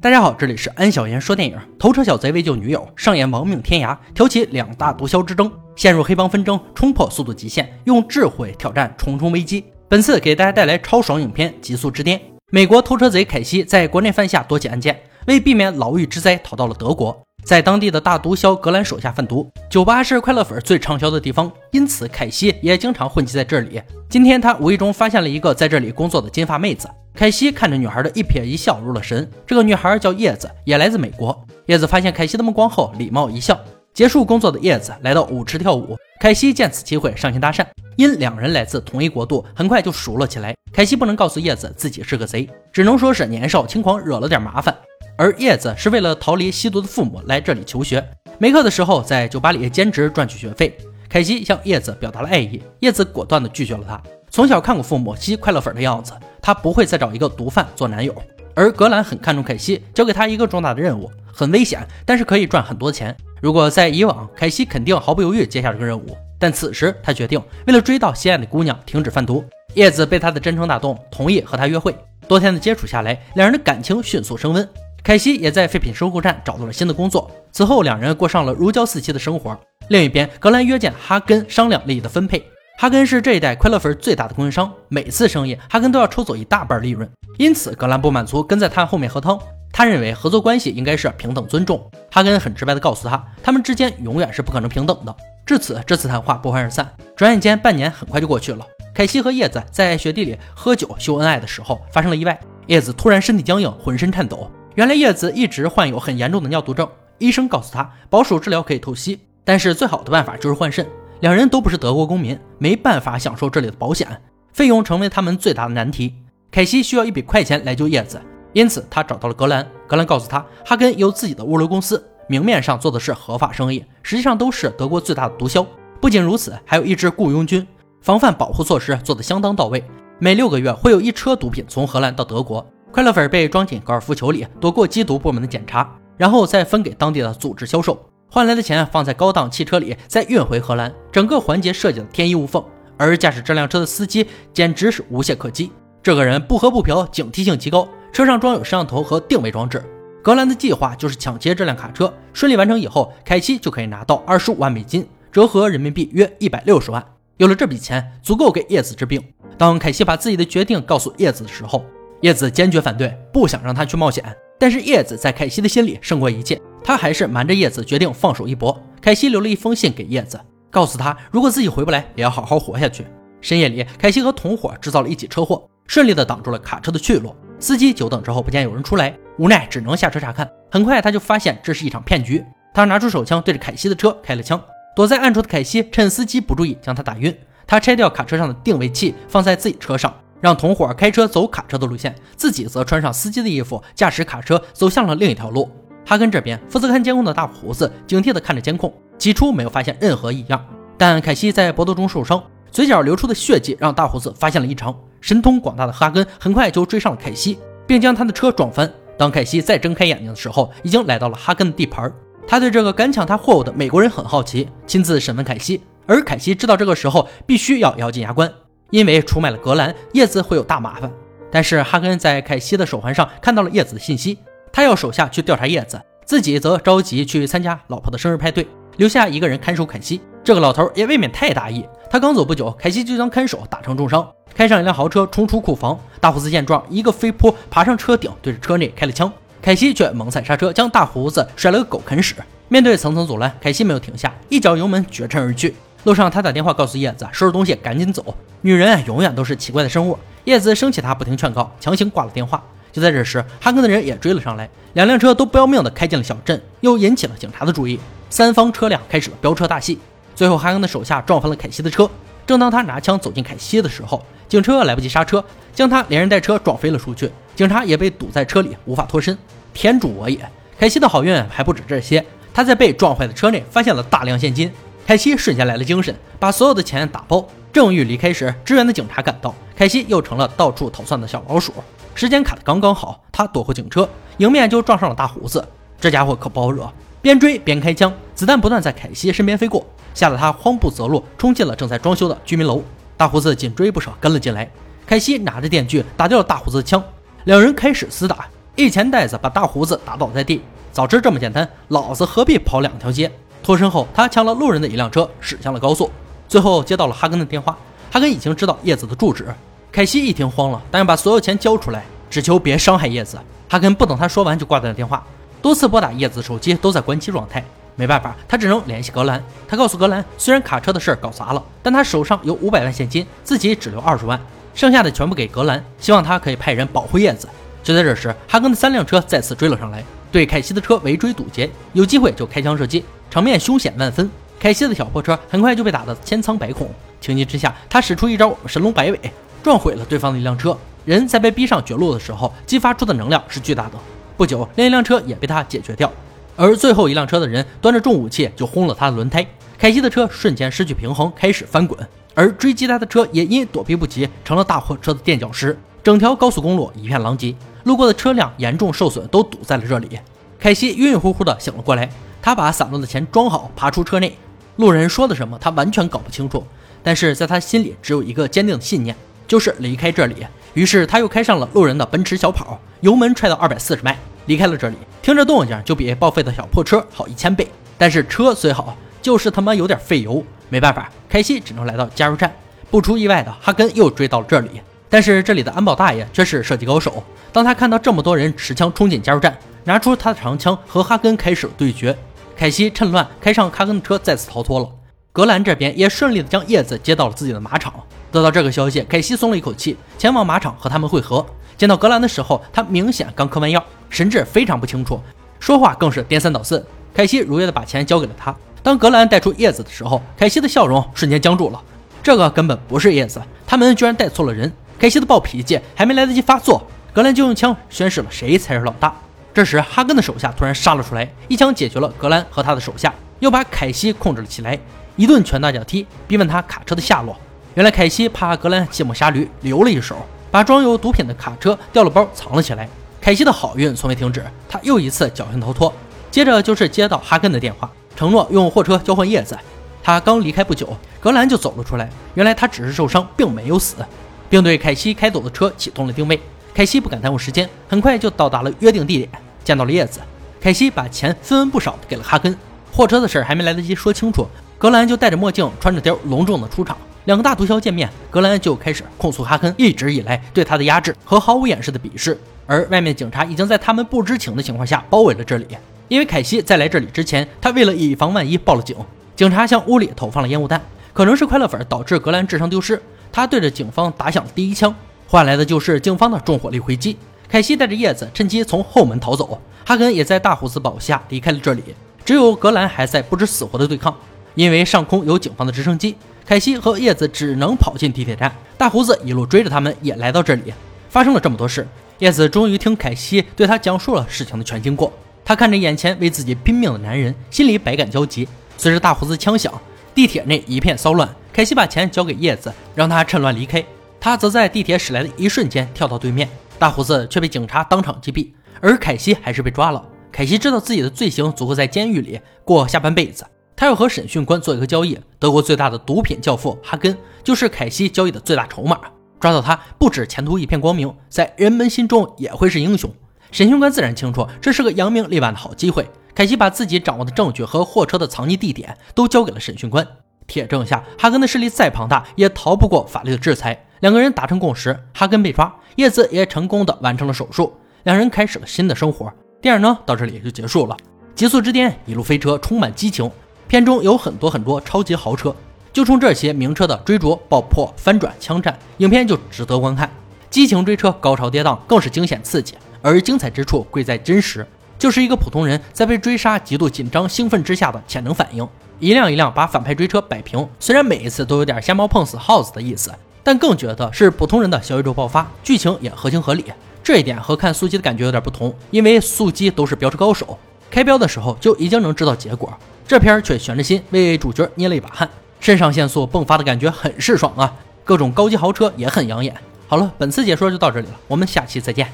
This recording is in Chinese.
大家好，这里是安小言说电影。偷车小贼为救女友，上演亡命天涯，挑起两大毒枭之争，陷入黑帮纷争，冲破速度极限，用智慧挑战重重危机。本次给大家带来超爽影片《极速之巅》。美国偷车贼凯西在国内犯下多起案件，为避免牢狱之灾，逃到了德国，在当地的大毒枭格兰手下贩毒。酒吧是快乐粉最畅销的地方，因此凯西也经常混迹在这里。今天他无意中发现了一个在这里工作的金发妹子。凯西看着女孩的一瞥一笑入了神。这个女孩叫叶子，也来自美国。叶子发现凯西的目光后，礼貌一笑。结束工作的叶子来到舞池跳舞，凯西见此机会上前搭讪。因两人来自同一国度，很快就熟了起来。凯西不能告诉叶子自己是个贼，只能说是年少轻狂惹了点麻烦。而叶子是为了逃离吸毒的父母来这里求学，没课的时候在酒吧里兼职赚取学费。凯西向叶子表达了爱意，叶子果断地拒绝了他。从小看过父母吸快乐粉的样子，他不会再找一个毒贩做男友。而格兰很看重凯西，交给他一个重大的任务，很危险，但是可以赚很多钱。如果在以往，凯西肯定毫不犹豫接下这个任务，但此时他决定为了追到心爱的姑娘，停止贩毒。叶子被他的真诚打动，同意和他约会。多天的接触下来，两人的感情迅速升温。凯西也在废品收购站找到了新的工作，此后两人过上了如胶似漆的生活。另一边，格兰约见哈根商量利益的分配。哈根是这一代快乐粉最大的供应商，每次生意哈根都要抽走一大半利润，因此格兰不满足，跟在他后面喝汤。他认为合作关系应该是平等尊重。哈根很直白地告诉他，他们之间永远是不可能平等的。至此，这次谈话不欢而散。转眼间，半年很快就过去了。凯西和叶子在雪地里喝酒秀恩爱的时候发生了意外，叶子突然身体僵硬，浑身颤抖。原来叶子一直患有很严重的尿毒症，医生告诉他保守治疗可以透析，但是最好的办法就是换肾。两人都不是德国公民，没办法享受这里的保险，费用成为他们最大的难题。凯西需要一笔快钱来救叶子，因此他找到了格兰。格兰告诉他，哈根有自己的物流公司，明面上做的是合法生意，实际上都是德国最大的毒枭。不仅如此，还有一支雇佣军，防范保护措施做得相当到位。每六个月会有一车毒品从荷兰到德国，快乐粉被装进高尔夫球里，躲过缉毒部门的检查，然后再分给当地的组织销售。换来的钱放在高档汽车里，再运回荷兰，整个环节设计的天衣无缝。而驾驶这辆车的司机简直是无懈可击。这个人不喝不嫖，警惕性极高，车上装有摄像头和定位装置。格兰的计划就是抢劫这辆卡车，顺利完成以后，凯西就可以拿到二十五万美金，折合人民币约一百六十万。有了这笔钱，足够给叶子治病。当凯西把自己的决定告诉叶子的时候，叶子坚决反对，不想让他去冒险。但是叶子在凯西的心里胜过一切。他还是瞒着叶子，决定放手一搏。凯西留了一封信给叶子，告诉他如果自己回不来，也要好好活下去。深夜里，凯西和同伙制造了一起车祸，顺利的挡住了卡车的去路。司机久等之后不见有人出来，无奈只能下车查看。很快他就发现这是一场骗局，他拿出手枪对着凯西的车开了枪。躲在暗处的凯西趁司机不注意将他打晕。他拆掉卡车上的定位器，放在自己车上，让同伙开车走卡车的路线，自己则穿上司机的衣服，驾驶卡车走向了另一条路。哈根这边负责看监控的大胡子警惕地看着监控，起初没有发现任何异样。但凯西在搏斗中受伤，嘴角流出的血迹让大胡子发现了异常。神通广大的哈根很快就追上了凯西，并将他的车撞翻。当凯西再睁开眼睛的时候，已经来到了哈根的地盘。他对这个敢抢他货物的美国人很好奇，亲自审问凯西。而凯西知道这个时候必须要咬紧牙关，因为出卖了格兰，叶子会有大麻烦。但是哈根在凯西的手环上看到了叶子的信息。他要手下去调查叶子，自己则着急去参加老婆的生日派对，留下一个人看守凯西。这个老头也未免太大意。他刚走不久，凯西就将看守打成重伤，开上一辆豪车冲出库房。大胡子见状，一个飞扑爬上车顶，对着车内开了枪。凯西却猛踩刹车，将大胡子甩了个狗啃屎。面对层层阻拦，凯西没有停下，一脚油门绝尘而去。路上，他打电话告诉叶子收拾东西，赶紧走。女人永远都是奇怪的生物。叶子生气，他不听劝告，强行挂了电话。就在这时，哈根的人也追了上来，两辆车都不要命的开进了小镇，又引起了警察的注意。三方车辆开始了飙车大戏，最后哈根的手下撞翻了凯西的车。正当他拿枪走进凯西的时候，警车来不及刹车，将他连人带车撞飞了出去。警察也被堵在车里，无法脱身。天助我也！凯西的好运还不止这些，他在被撞坏的车内发现了大量现金。凯西瞬间来了精神，把所有的钱打包。正欲离开时，支援的警察赶到，凯西又成了到处逃窜的小老鼠。时间卡得刚刚好，他躲过警车，迎面就撞上了大胡子。这家伙可不好惹，边追边开枪，子弹不断在凯西身边飞过，吓得他慌不择路，冲进了正在装修的居民楼。大胡子紧追不舍，跟了进来。凯西拿着电锯打掉了大胡子的枪，两人开始厮打。一钱袋子把大胡子打倒在地。早知这么简单，老子何必跑两条街？脱身后，他抢了路人的一辆车，驶向了高速。最后接到了哈根的电话，哈根已经知道叶子的住址。凯西一听慌了，答应把所有钱交出来，只求别伤害叶子。哈根不等他说完就挂断了电话，多次拨打叶子手机都在关机状态。没办法，他只能联系格兰。他告诉格兰，虽然卡车的事搞砸了，但他手上有五百万现金，自己只留二十万，剩下的全部给格兰，希望他可以派人保护叶子。就在这时，哈根的三辆车再次追了上来，对凯西的车围追堵截，有机会就开枪射击，场面凶险万分。凯西的小破车很快就被打得千疮百孔，情急之下，他使出一招神龙摆尾，撞毁了对方的一辆车。人在被逼上绝路的时候，激发出的能量是巨大的。不久，另一辆车也被他解决掉，而最后一辆车的人端着重武器就轰了他的轮胎，凯西的车瞬间失去平衡，开始翻滚，而追击他的车也因躲避不及，成了大货车的垫脚石。整条高速公路一片狼藉，路过的车辆严重受损，都堵在了这里。凯西晕晕乎乎的醒了过来，他把散落的钱装好，爬出车内。路人说的什么，他完全搞不清楚，但是在他心里只有一个坚定的信念，就是离开这里。于是他又开上了路人的奔驰小跑，油门踹到二百四十迈，离开了这里。听着动静就比报废的小破车好一千倍，但是车虽好，就是他妈有点费油。没办法，凯西只能来到加油站。不出意外的，哈根又追到了这里，但是这里的安保大爷却是射击高手。当他看到这么多人持枪冲进加油站，拿出他的长枪和哈根开始了对决。凯西趁乱开上哈根的车，再次逃脱了。格兰这边也顺利的将叶子接到了自己的马场。得到这个消息，凯西松了一口气，前往马场和他们会合。见到格兰的时候，他明显刚嗑完药，神志非常不清楚，说话更是颠三倒四。凯西如约的把钱交给了他。当格兰带出叶子的时候，凯西的笑容瞬间僵住了。这个根本不是叶子，他们居然带错了人。凯西的暴脾气还没来得及发作，格兰就用枪宣示了谁才是老大。这时，哈根的手下突然杀了出来，一枪解决了格兰和他的手下，又把凯西控制了起来，一顿拳打脚踢，逼问他卡车的下落。原来凯西怕格兰卸磨杀驴，留了一手，把装有毒品的卡车掉了包藏了起来。凯西的好运从未停止，他又一次侥幸逃脱。接着就是接到哈根的电话，承诺用货车交换叶子。他刚离开不久，格兰就走了出来。原来他只是受伤，并没有死，并对凯西开走的车启动了定位。凯西不敢耽误时间，很快就到达了约定地点。见到了叶子，凯西把钱分文不少给了哈根。货车的事还没来得及说清楚，格兰就戴着墨镜，穿着貂，隆重的出场。两个大毒枭见面，格兰就开始控诉哈根一直以来对他的压制和毫无掩饰的鄙视。而外面警察已经在他们不知情的情况下包围了这里。因为凯西在来这里之前，他为了以防万一报了警。警察向屋里投放了烟雾弹，可能是快乐粉导致格兰智商丢失。他对着警方打响了第一枪，换来的就是警方的重火力回击。凯西带着叶子趁机从后门逃走，哈根也在大胡子保护下离开了这里。只有格兰还在不知死活的对抗，因为上空有警方的直升机，凯西和叶子只能跑进地铁站。大胡子一路追着他们，也来到这里。发生了这么多事，叶子终于听凯西对他讲述了事情的全经过。他看着眼前为自己拼命的男人，心里百感交集。随着大胡子枪响，地铁内一片骚乱。凯西把钱交给叶子，让他趁乱离开。他则在地铁驶来的一瞬间跳到对面。大胡子却被警察当场击毙，而凯西还是被抓了。凯西知道自己的罪行足够在监狱里过下半辈子，他要和审讯官做一个交易。德国最大的毒品教父哈根就是凯西交易的最大筹码，抓到他不止前途一片光明，在人们心中也会是英雄。审讯官自然清楚这是个扬名立万的好机会。凯西把自己掌握的证据和货车的藏匿地点都交给了审讯官。铁证下，哈根的势力再庞大，也逃不过法律的制裁。两个人达成共识，哈根被抓，叶子也成功的完成了手术，两人开始了新的生活。电影呢到这里也就结束了。极速之巅，一路飞车，充满激情。片中有很多很多超级豪车，就冲这些名车的追逐、爆破、翻转、枪战，影片就值得观看。激情追车，高潮跌宕，更是惊险刺激。而精彩之处贵在真实，就是一个普通人在被追杀、极度紧张、兴奋之下的潜能反应。一辆一辆把反派追车摆平，虽然每一次都有点瞎猫碰死耗子的意思。但更觉得是普通人的小宇宙爆发，剧情也合情合理。这一点和看速激的感觉有点不同，因为速激都是飙车高手，开飙的时候就已经能知道结果，这片儿却悬着心为主角捏了一把汗，肾上腺素迸发的感觉很是爽啊！各种高级豪车也很养眼。好了，本次解说就到这里了，我们下期再见。